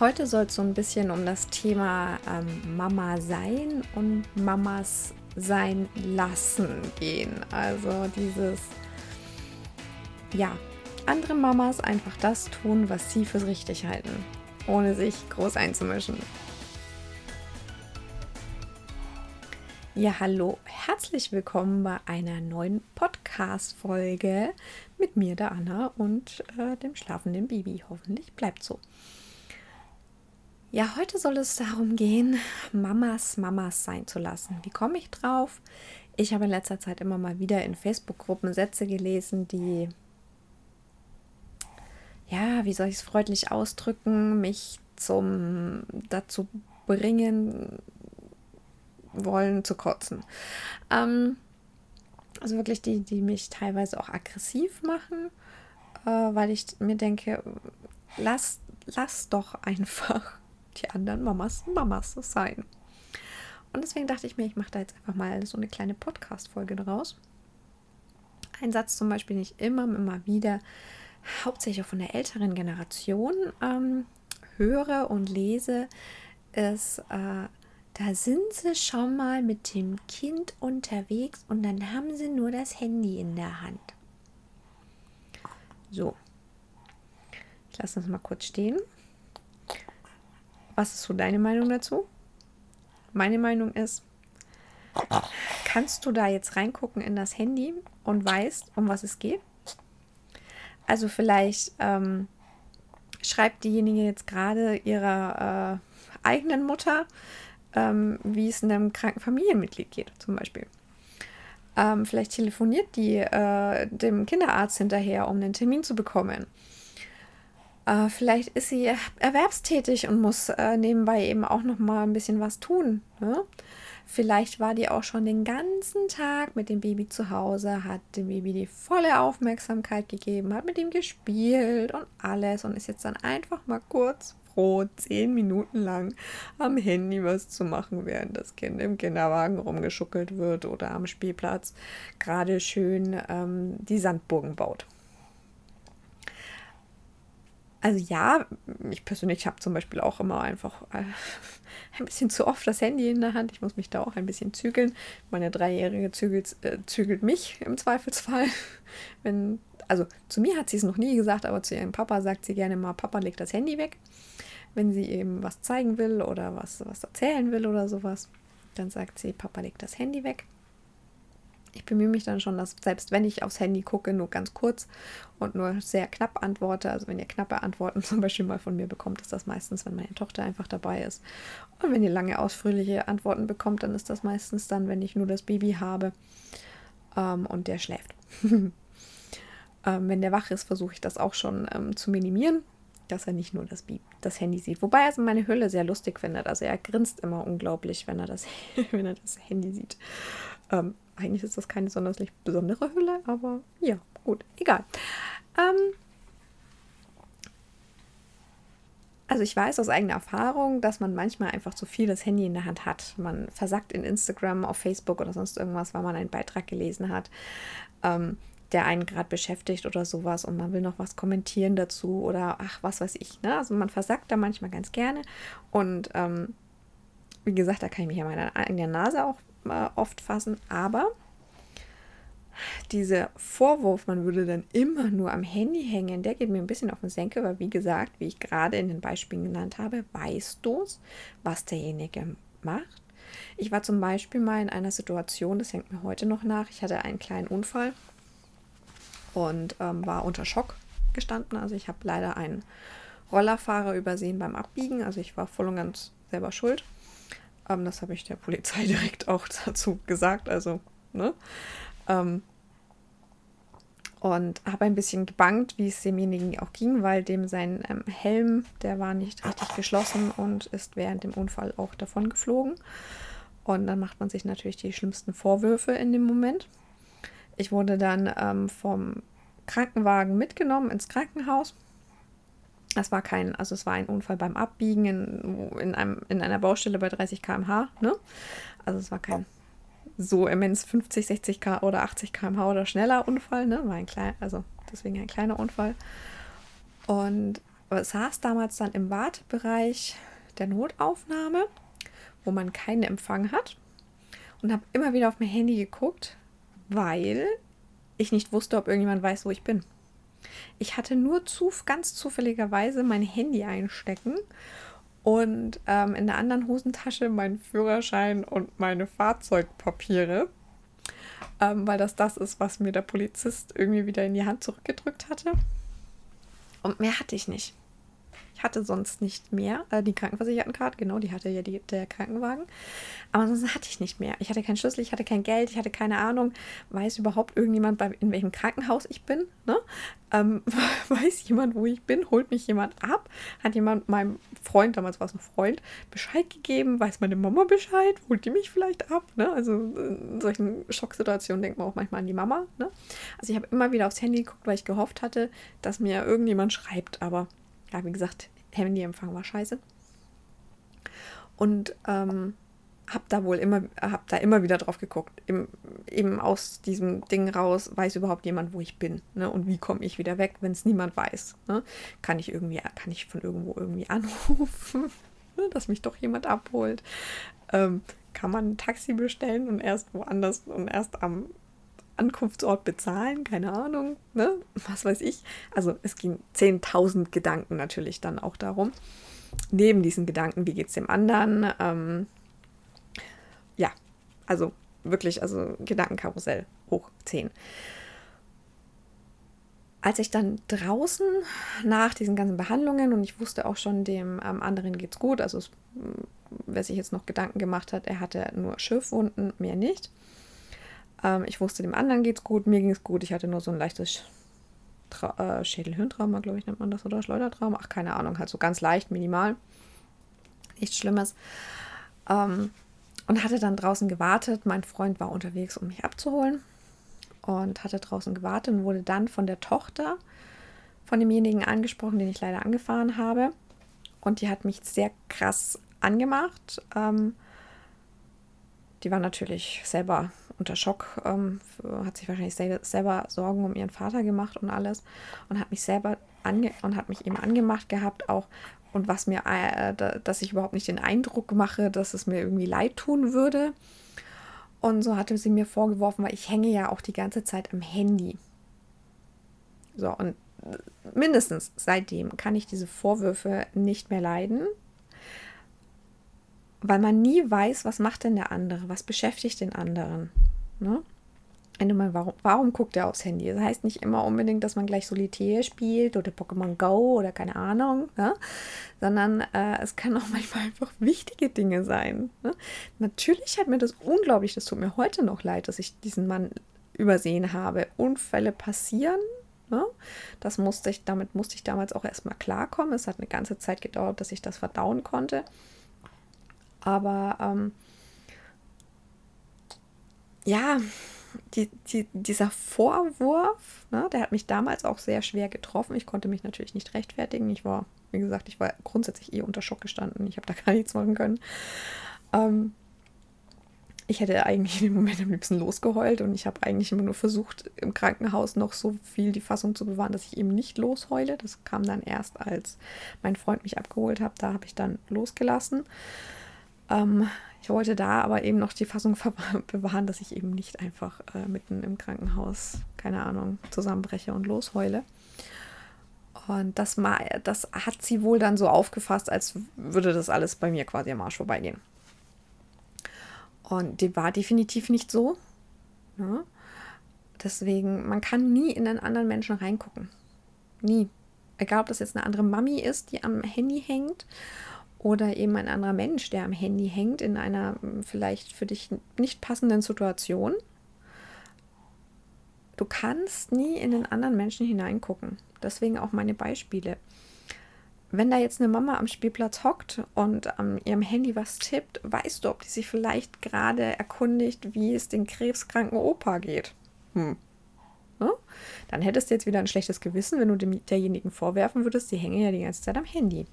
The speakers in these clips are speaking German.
Heute soll es so ein bisschen um das Thema ähm, Mama sein und Mamas sein lassen gehen. Also dieses, ja, andere Mamas einfach das tun, was sie für richtig halten, ohne sich groß einzumischen. Ja, hallo, herzlich willkommen bei einer neuen Podcast-Folge mit mir, der Anna, und äh, dem schlafenden Baby. Hoffentlich bleibt so. Ja, heute soll es darum gehen, Mamas Mamas sein zu lassen. Wie komme ich drauf? Ich habe in letzter Zeit immer mal wieder in Facebook-Gruppen Sätze gelesen, die, ja, wie soll ich es freundlich ausdrücken, mich zum dazu bringen wollen zu kotzen. Ähm, also wirklich die, die mich teilweise auch aggressiv machen, äh, weil ich mir denke, lass, lass doch einfach die anderen Mamas Mamas sein. Und deswegen dachte ich mir, ich mache da jetzt einfach mal so eine kleine Podcast-Folge draus. Ein Satz zum Beispiel, den ich immer, immer wieder, hauptsächlich auch von der älteren Generation ähm, höre und lese, ist, äh, da sind sie schon mal mit dem Kind unterwegs und dann haben sie nur das Handy in der Hand. So. Ich lasse das mal kurz stehen. Was ist so deine Meinung dazu? Meine Meinung ist, kannst du da jetzt reingucken in das Handy und weißt, um was es geht? Also vielleicht ähm, schreibt diejenige jetzt gerade ihrer äh, eigenen Mutter, ähm, wie es einem kranken Familienmitglied geht, zum Beispiel. Ähm, vielleicht telefoniert die äh, dem Kinderarzt hinterher, um einen Termin zu bekommen. Äh, vielleicht ist sie erwerbstätig und muss äh, nebenbei eben auch noch mal ein bisschen was tun. Ne? Vielleicht war die auch schon den ganzen Tag mit dem Baby zu Hause, hat dem Baby die volle Aufmerksamkeit gegeben, hat mit ihm gespielt und alles und ist jetzt dann einfach mal kurz froh, zehn Minuten lang am Handy was zu machen, während das Kind im Kinderwagen rumgeschuckelt wird oder am Spielplatz gerade schön ähm, die Sandburgen baut. Also ja, ich persönlich habe zum Beispiel auch immer einfach äh, ein bisschen zu oft das Handy in der Hand. Ich muss mich da auch ein bisschen zügeln. Meine Dreijährige zügelt, äh, zügelt mich im Zweifelsfall. Wenn, also zu mir hat sie es noch nie gesagt, aber zu ihrem Papa sagt sie gerne mal, Papa legt das Handy weg. Wenn sie eben was zeigen will oder was, was erzählen will oder sowas, dann sagt sie, Papa legt das Handy weg ich bemühe mich dann schon, dass selbst wenn ich aufs Handy gucke, nur ganz kurz und nur sehr knapp antworte, also wenn ihr knappe Antworten zum Beispiel mal von mir bekommt, ist das meistens, wenn meine Tochter einfach dabei ist. Und wenn ihr lange ausführliche Antworten bekommt, dann ist das meistens dann, wenn ich nur das Baby habe ähm, und der schläft. ähm, wenn der wach ist, versuche ich das auch schon ähm, zu minimieren, dass er nicht nur das, das Handy sieht. Wobei er meine Hülle sehr lustig findet. Also er grinst immer unglaublich, wenn er das, wenn er das Handy sieht. Ähm, eigentlich ist das keine sonderlich besondere Hülle, aber ja, gut, egal. Ähm, also ich weiß aus eigener Erfahrung, dass man manchmal einfach zu viel das Handy in der Hand hat. Man versackt in Instagram, auf Facebook oder sonst irgendwas, weil man einen Beitrag gelesen hat, ähm, der einen gerade beschäftigt oder sowas und man will noch was kommentieren dazu oder ach, was weiß ich. Ne? Also man versackt da manchmal ganz gerne und ähm, wie gesagt, da kann ich mich an meiner eigenen Nase auch oft fassen, aber dieser Vorwurf, man würde dann immer nur am Handy hängen, der geht mir ein bisschen auf den Senkel, weil wie gesagt, wie ich gerade in den Beispielen genannt habe, weißt du es, was derjenige macht. Ich war zum Beispiel mal in einer Situation, das hängt mir heute noch nach, ich hatte einen kleinen Unfall und ähm, war unter Schock gestanden. Also ich habe leider einen Rollerfahrer übersehen beim Abbiegen, also ich war voll und ganz selber schuld. Ähm, das habe ich der Polizei direkt auch dazu gesagt. Also, ne? Ähm, und habe ein bisschen gebangt, wie es demjenigen auch ging, weil dem sein ähm, Helm, der war nicht richtig geschlossen und ist während dem Unfall auch davon geflogen. Und dann macht man sich natürlich die schlimmsten Vorwürfe in dem Moment. Ich wurde dann ähm, vom Krankenwagen mitgenommen ins Krankenhaus. Das war kein, also es war ein Unfall beim Abbiegen in, in, einem, in einer Baustelle bei 30 km/h. Ne? Also es war kein so immens 50, 60 km oder 80 km/h oder schneller Unfall. Ne? War ein kleiner, also deswegen ein kleiner Unfall. Und saß damals dann im Wartebereich der Notaufnahme, wo man keinen Empfang hat. Und habe immer wieder auf mein Handy geguckt, weil ich nicht wusste, ob irgendjemand weiß, wo ich bin. Ich hatte nur zu, ganz zufälligerweise mein Handy einstecken und ähm, in der anderen Hosentasche meinen Führerschein und meine Fahrzeugpapiere, ähm, weil das das ist, was mir der Polizist irgendwie wieder in die Hand zurückgedrückt hatte. Und mehr hatte ich nicht. Hatte sonst nicht mehr. Äh, die Krankenversichertenkarte, genau, die hatte ja die, der Krankenwagen. Aber sonst hatte ich nicht mehr. Ich hatte keinen Schlüssel, ich hatte kein Geld, ich hatte keine Ahnung. Weiß überhaupt irgendjemand, bei, in welchem Krankenhaus ich bin? Ne? Ähm, weiß jemand, wo ich bin? Holt mich jemand ab? Hat jemand meinem Freund, damals war es ein Freund, Bescheid gegeben? Weiß meine Mama Bescheid? Holt die mich vielleicht ab? Ne? Also in solchen Schocksituationen denkt man auch manchmal an die Mama. Ne? Also ich habe immer wieder aufs Handy geguckt, weil ich gehofft hatte, dass mir irgendjemand schreibt. Aber ja, wie gesagt, Handyempfang war scheiße. Und ähm, habe da wohl immer, hab da immer wieder drauf geguckt. Im, eben aus diesem Ding raus, weiß überhaupt jemand, wo ich bin. Ne? Und wie komme ich wieder weg, wenn es niemand weiß. Ne? Kann ich irgendwie, kann ich von irgendwo irgendwie anrufen, ne? dass mich doch jemand abholt. Ähm, kann man ein Taxi bestellen und erst woanders und erst am Ankunftsort bezahlen, keine Ahnung, ne? was weiß ich. Also es ging 10.000 Gedanken natürlich dann auch darum. Neben diesen Gedanken, wie geht es dem anderen? Ähm, ja, also wirklich, also Gedankenkarussell hoch 10. Als ich dann draußen nach diesen ganzen Behandlungen und ich wusste auch schon, dem ähm, anderen geht's gut, also es, wer sich jetzt noch Gedanken gemacht hat, er hatte nur Schürfwunden, mehr nicht ähm, ich wusste, dem anderen geht's gut, mir ging es gut. Ich hatte nur so ein leichtes Tra äh, Schädelhirntrauma, glaube ich, nennt man das, oder Schleudertrauma. Ach, keine Ahnung, halt so ganz leicht, minimal. Nichts Schlimmes. Ähm, und hatte dann draußen gewartet. Mein Freund war unterwegs, um mich abzuholen. Und hatte draußen gewartet und wurde dann von der Tochter von demjenigen angesprochen, den ich leider angefahren habe. Und die hat mich sehr krass angemacht. Ähm, die war natürlich selber unter Schock, ähm, hat sich wahrscheinlich selber Sorgen um ihren Vater gemacht und alles und hat mich selber ange und hat mich eben angemacht gehabt auch und was mir, äh, dass ich überhaupt nicht den Eindruck mache, dass es mir irgendwie leid tun würde. Und so hatte sie mir vorgeworfen, weil ich hänge ja auch die ganze Zeit am Handy. So, und mindestens seitdem kann ich diese Vorwürfe nicht mehr leiden weil man nie weiß, was macht denn der andere, was beschäftigt den anderen. Ne? Du mal, warum, warum guckt er aufs Handy? Das heißt nicht immer unbedingt, dass man gleich Solitär spielt oder Pokémon Go oder keine Ahnung, ne? sondern äh, es kann auch manchmal einfach wichtige Dinge sein. Ne? Natürlich hat mir das unglaublich, das tut mir heute noch leid, dass ich diesen Mann übersehen habe. Unfälle passieren. Ne? Das musste ich, damit musste ich damals auch erstmal klarkommen. Es hat eine ganze Zeit gedauert, dass ich das verdauen konnte. Aber ähm, ja, die, die, dieser Vorwurf, ne, der hat mich damals auch sehr schwer getroffen. Ich konnte mich natürlich nicht rechtfertigen. Ich war, wie gesagt, ich war grundsätzlich eh unter Schock gestanden. Ich habe da gar nichts machen können. Ähm, ich hätte eigentlich in dem Moment am liebsten losgeheult und ich habe eigentlich immer nur versucht, im Krankenhaus noch so viel die Fassung zu bewahren, dass ich eben nicht losheule. Das kam dann erst, als mein Freund mich abgeholt hat. Da habe ich dann losgelassen. Ähm, ich wollte da aber eben noch die Fassung bewahren, dass ich eben nicht einfach äh, mitten im Krankenhaus, keine Ahnung, zusammenbreche und losheule. Und das, das hat sie wohl dann so aufgefasst, als würde das alles bei mir quasi am Arsch vorbeigehen. Und die war definitiv nicht so. Ne? Deswegen, man kann nie in einen anderen Menschen reingucken. Nie. Egal, ob das jetzt eine andere Mami ist, die am Handy hängt oder eben ein anderer Mensch, der am Handy hängt in einer hm, vielleicht für dich nicht passenden Situation. Du kannst nie in den anderen Menschen hineingucken. Deswegen auch meine Beispiele. wenn da jetzt eine Mama am Spielplatz hockt und an ihrem Handy was tippt, weißt du, ob die sich vielleicht gerade erkundigt, wie es den krebskranken Opa geht. Hm. Ja? Dann hättest du jetzt wieder ein schlechtes Gewissen, wenn du dem, derjenigen vorwerfen würdest, sie hängen ja die ganze Zeit am Handy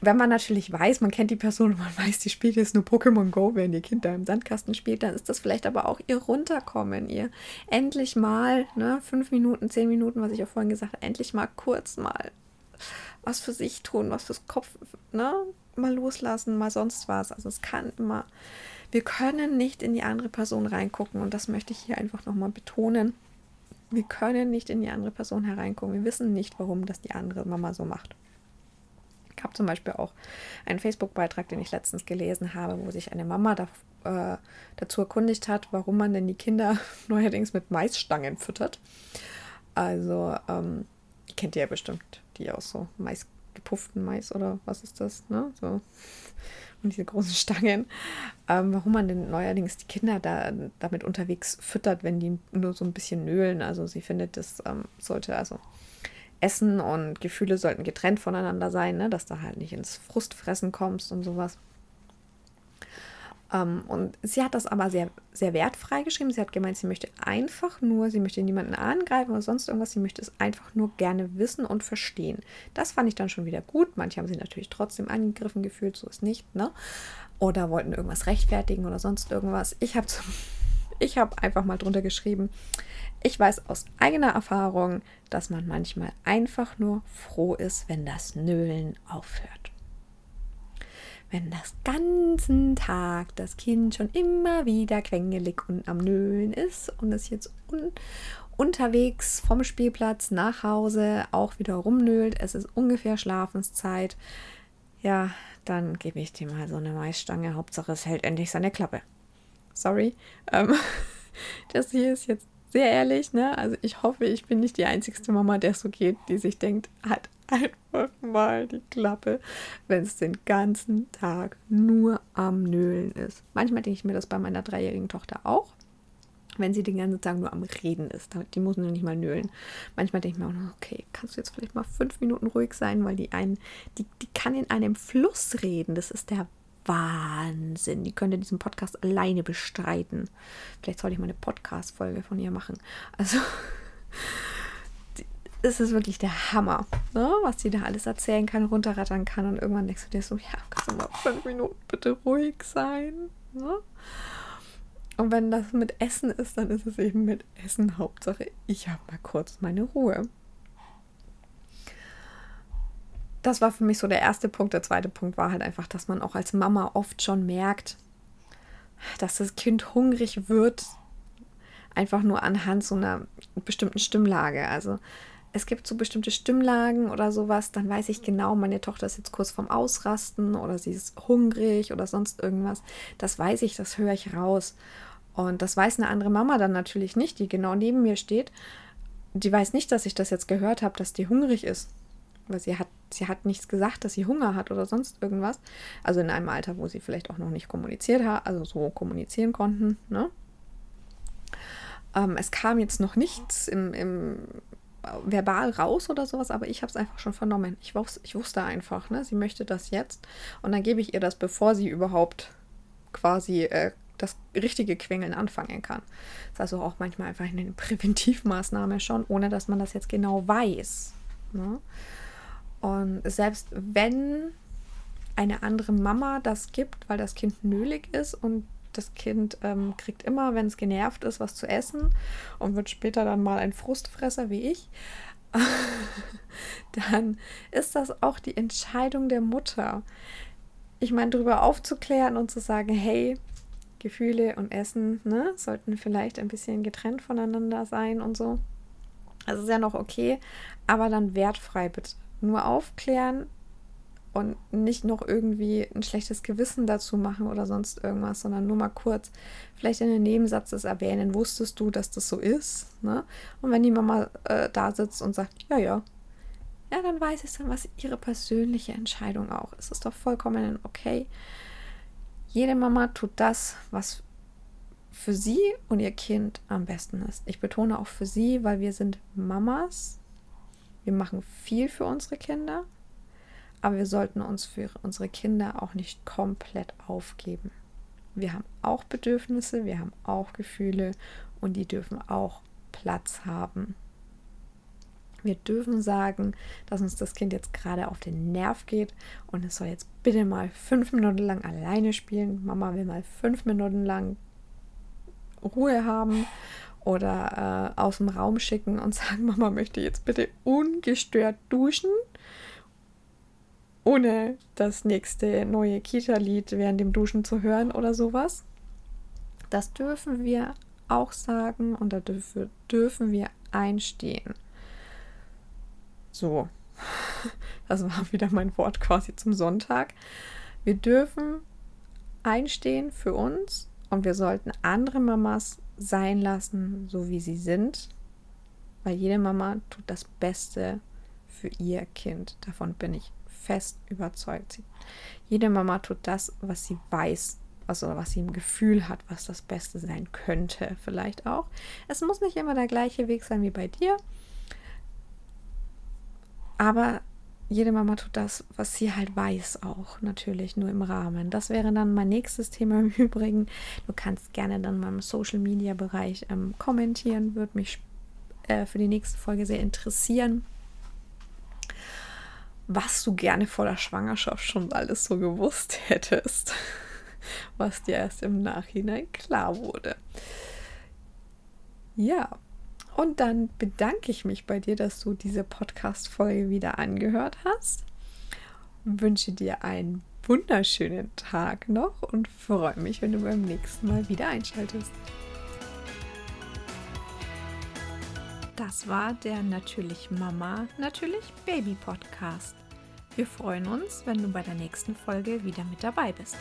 wenn man natürlich weiß, man kennt die Person und man weiß, die spielt jetzt nur Pokémon Go, während ihr Kind da im Sandkasten spielt, dann ist das vielleicht aber auch ihr Runterkommen, ihr endlich mal, ne, fünf Minuten, zehn Minuten, was ich auch vorhin gesagt habe, endlich mal kurz mal was für sich tun, was fürs Kopf, ne, mal loslassen, mal sonst was. Also es kann immer, wir können nicht in die andere Person reingucken und das möchte ich hier einfach nochmal betonen. Wir können nicht in die andere Person hereingucken. Wir wissen nicht, warum das die andere Mama so macht. Habe zum Beispiel auch einen Facebook-Beitrag, den ich letztens gelesen habe, wo sich eine Mama da, äh, dazu erkundigt hat, warum man denn die Kinder neuerdings mit Maisstangen füttert. Also, ähm, kennt ihr ja bestimmt die aus so Mais, gepufften Mais oder was ist das, ne? So. Und diese großen Stangen. Ähm, warum man denn neuerdings die Kinder da damit unterwegs füttert, wenn die nur so ein bisschen nölen. Also sie findet, das ähm, sollte also Essen und Gefühle sollten getrennt voneinander sein, ne? dass du halt nicht ins Frustfressen kommst und sowas. Ähm, und sie hat das aber sehr, sehr wertfrei geschrieben. Sie hat gemeint, sie möchte einfach nur, sie möchte niemanden angreifen oder sonst irgendwas, sie möchte es einfach nur gerne wissen und verstehen. Das fand ich dann schon wieder gut. Manche haben sich natürlich trotzdem angegriffen gefühlt, so ist nicht, ne? Oder wollten irgendwas rechtfertigen oder sonst irgendwas. Ich habe ich hab einfach mal drunter geschrieben, ich weiß aus eigener Erfahrung, dass man manchmal einfach nur froh ist, wenn das Nölen aufhört. Wenn das ganzen Tag das Kind schon immer wieder quengelig und am Nölen ist und es jetzt un unterwegs vom Spielplatz nach Hause auch wieder rumnölt, es ist ungefähr Schlafenszeit, ja, dann gebe ich dir mal so eine Maisstange. Hauptsache, es hält endlich seine Klappe. Sorry. Ähm, das hier ist jetzt sehr ehrlich, ne? Also ich hoffe, ich bin nicht die einzigste Mama, der so geht, die sich denkt, halt einfach mal die Klappe, wenn es den ganzen Tag nur am Nölen ist. Manchmal denke ich mir das bei meiner dreijährigen Tochter auch, wenn sie den ganzen Tag nur am Reden ist. Die muss nur nicht mal nölen. Manchmal denke ich mir auch noch, okay, kannst du jetzt vielleicht mal fünf Minuten ruhig sein, weil die einen, die, die kann in einem Fluss reden. Das ist der Wahnsinn. Die könnte diesen Podcast alleine bestreiten. Vielleicht sollte ich mal eine Podcast-Folge von ihr machen. Also, es ist wirklich der Hammer, ne? was sie da alles erzählen kann, runterrattern kann. Und irgendwann denkst du dir so, ja, kannst du mal fünf Minuten bitte ruhig sein? Ne? Und wenn das mit Essen ist, dann ist es eben mit Essen Hauptsache. Ich habe mal kurz meine Ruhe das war für mich so der erste Punkt. Der zweite Punkt war halt einfach, dass man auch als Mama oft schon merkt, dass das Kind hungrig wird, einfach nur anhand so einer bestimmten Stimmlage. Also es gibt so bestimmte Stimmlagen oder sowas, dann weiß ich genau, meine Tochter ist jetzt kurz vorm Ausrasten oder sie ist hungrig oder sonst irgendwas. Das weiß ich, das höre ich raus. Und das weiß eine andere Mama dann natürlich nicht, die genau neben mir steht. Die weiß nicht, dass ich das jetzt gehört habe, dass die hungrig ist weil sie hat, sie hat nichts gesagt, dass sie Hunger hat oder sonst irgendwas. Also in einem Alter, wo sie vielleicht auch noch nicht kommuniziert hat, also so kommunizieren konnten. Ne? Ähm, es kam jetzt noch nichts im, im verbal raus oder sowas, aber ich habe es einfach schon vernommen. Ich, wus ich wusste einfach, ne? sie möchte das jetzt und dann gebe ich ihr das, bevor sie überhaupt quasi äh, das richtige Quengeln anfangen kann. Das ist also auch manchmal einfach eine Präventivmaßnahme schon, ohne dass man das jetzt genau weiß. Ne? Und selbst wenn eine andere Mama das gibt, weil das Kind nölig ist und das Kind ähm, kriegt immer, wenn es genervt ist, was zu essen und wird später dann mal ein Frustfresser wie ich, dann ist das auch die Entscheidung der Mutter. Ich meine, darüber aufzuklären und zu sagen, hey, Gefühle und Essen ne, sollten vielleicht ein bisschen getrennt voneinander sein und so. Das ist ja noch okay, aber dann wertfrei bitte nur aufklären und nicht noch irgendwie ein schlechtes Gewissen dazu machen oder sonst irgendwas, sondern nur mal kurz vielleicht in den Nebensatz das erwähnen. Wusstest du, dass das so ist? Ne? Und wenn die Mama äh, da sitzt und sagt, ja, ja, ja, dann weiß ich dann, was ihre persönliche Entscheidung auch ist. Ist doch vollkommen okay. Jede Mama tut das, was für sie und ihr Kind am besten ist. Ich betone auch für sie, weil wir sind Mamas Wir machen viel für unsere Kinder, aber wir sollten uns für unsere Kinder auch nicht komplett aufgeben. Wir haben auch Bedürfnisse, wir haben auch Gefühle und die dürfen auch Platz haben. Wir dürfen sagen, dass uns das Kind jetzt gerade auf den Nerv geht und es soll jetzt bitte mal fünf Minuten lang alleine spielen. Mama will mal fünf Minuten lang Ruhe haben oder äh, aus dem Raum schicken und sagen, Mama möchte jetzt bitte ungestört duschen, ohne das nächste neue Kita-Lied während dem Duschen zu hören oder sowas. Das dürfen wir auch sagen und dafür dürfen wir einstehen. So, das war wieder mein Wort quasi zum Sonntag. Wir dürfen einstehen für uns und wir sollten andere Mamas sein lassen, so wie sie sind, weil jede Mama tut das Beste für ihr Kind. Davon bin ich fest überzeugt. Jede Mama tut das, was sie weiß, also was sie im Gefühl hat, was das Beste sein könnte, vielleicht auch. Es muss nicht immer der gleiche Weg sein wie bei dir, aber jede Mama tut das, was sie halt weiß, auch natürlich nur im Rahmen. Das wäre dann mein nächstes Thema im Übrigen. Du kannst gerne dann mal im Social Media Bereich ähm, kommentieren, würde mich äh, für die nächste Folge sehr interessieren, was du gerne vor der Schwangerschaft schon alles so gewusst hättest, was dir erst im Nachhinein klar wurde. Ja, und dann bedanke ich mich bei dir, dass du diese Podcast-Folge wieder angehört hast. Wünsche dir einen wunderschönen Tag noch und freue mich, wenn du beim nächsten Mal wieder einschaltest. Das war der Natürlich Mama, Natürlich Baby Podcast. Wir freuen uns, wenn du bei der nächsten Folge wieder mit dabei bist.